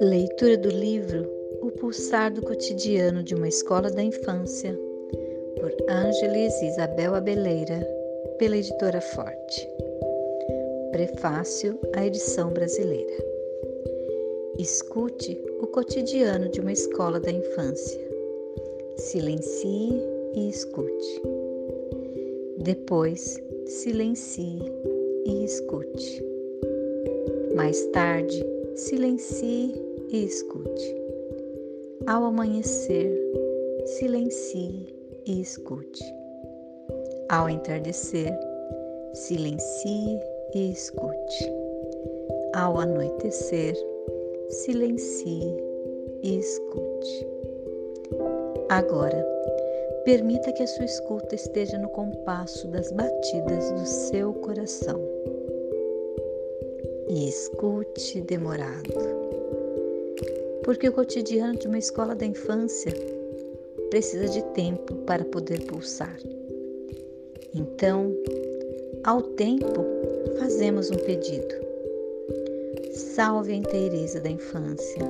Leitura do livro O Pulsar do Cotidiano de uma Escola da Infância, por Ângeles Isabel Abeleira, pela editora Forte. Prefácio à edição brasileira. Escute o cotidiano de uma escola da infância. Silencie e escute. Depois, silencie e escute. Mais tarde, silencie e escute. Ao amanhecer, silencie e escute. Ao entardecer, silencie e escute. Ao anoitecer, silencie e escute. Agora, permita que a sua escuta esteja no compasso das batidas do seu coração. E escute demorado porque o cotidiano de uma escola da infância precisa de tempo para poder pulsar. Então, ao tempo, fazemos um pedido. Salve a inteireza da infância,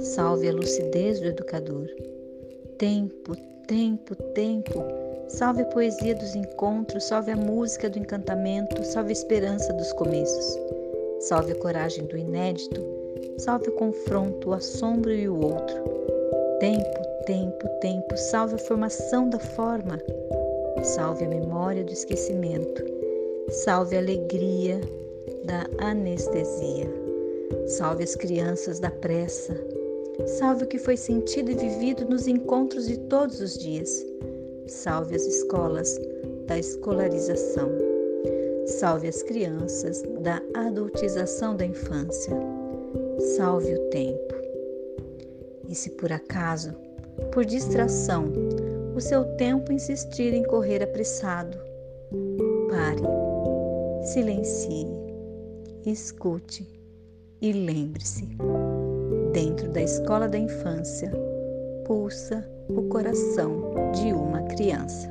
salve a lucidez do educador. Tempo, tempo, tempo, salve a poesia dos encontros, salve a música do encantamento, salve a esperança dos começos, salve a coragem do inédito salve o confronto, o assombro e o outro. Tempo, tempo, tempo, salve a formação da forma, salve a memória do esquecimento, salve a alegria da anestesia, salve as crianças da pressa, salve o que foi sentido e vivido nos encontros de todos os dias, salve as escolas da escolarização, salve as crianças da adultização da infância salve o tempo. E se por acaso, por distração, o seu tempo insistir em correr apressado, pare, silencie, escute e lembre-se: dentro da escola da infância pulsa o coração de uma criança.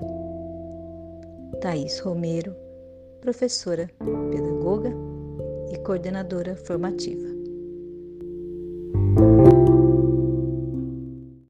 Thaís Romero, professora, pedagoga e coordenadora formativa.